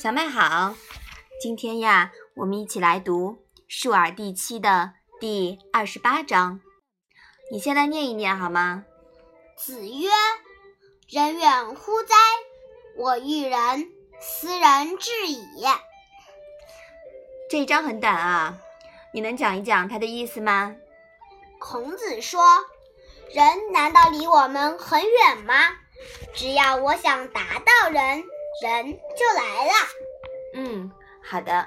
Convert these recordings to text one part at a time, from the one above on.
小麦好，今天呀，我们一起来读《述而》第七的第二十八章。你先来念一念好吗？子曰：“人远乎哉？我欲人，斯人至矣。”这一章很短啊，你能讲一讲它的意思吗？孔子说：“人难道离我们很远吗？只要我想达到人。”人就来了。嗯，好的。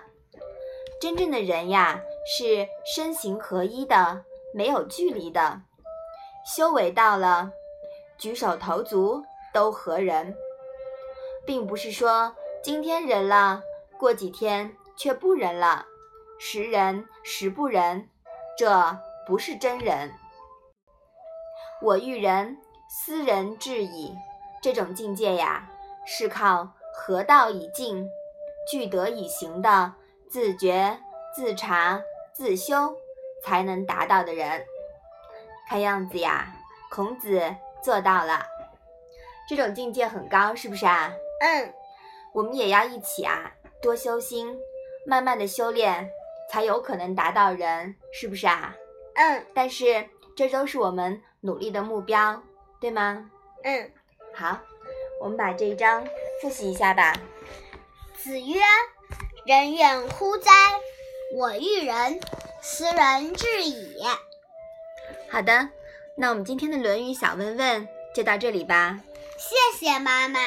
真正的人呀，是身形合一的，没有距离的。修为到了，举手投足都合人，并不是说今天人了，过几天却不人了，时人时不人，这不是真人。我欲人，斯人至矣。这种境界呀，是靠。合道以静，具德以行的自觉、自察、自修，才能达到的人。看样子呀，孔子做到了，这种境界很高，是不是啊？嗯，我们也要一起啊，多修心，慢慢的修炼，才有可能达到人，是不是啊？嗯，但是这都是我们努力的目标，对吗？嗯，好，我们把这一章。复习一下吧。子曰：“人远乎哉？我欲人，斯人至矣。”好的，那我们今天的《论语》小问问就到这里吧。谢谢妈妈。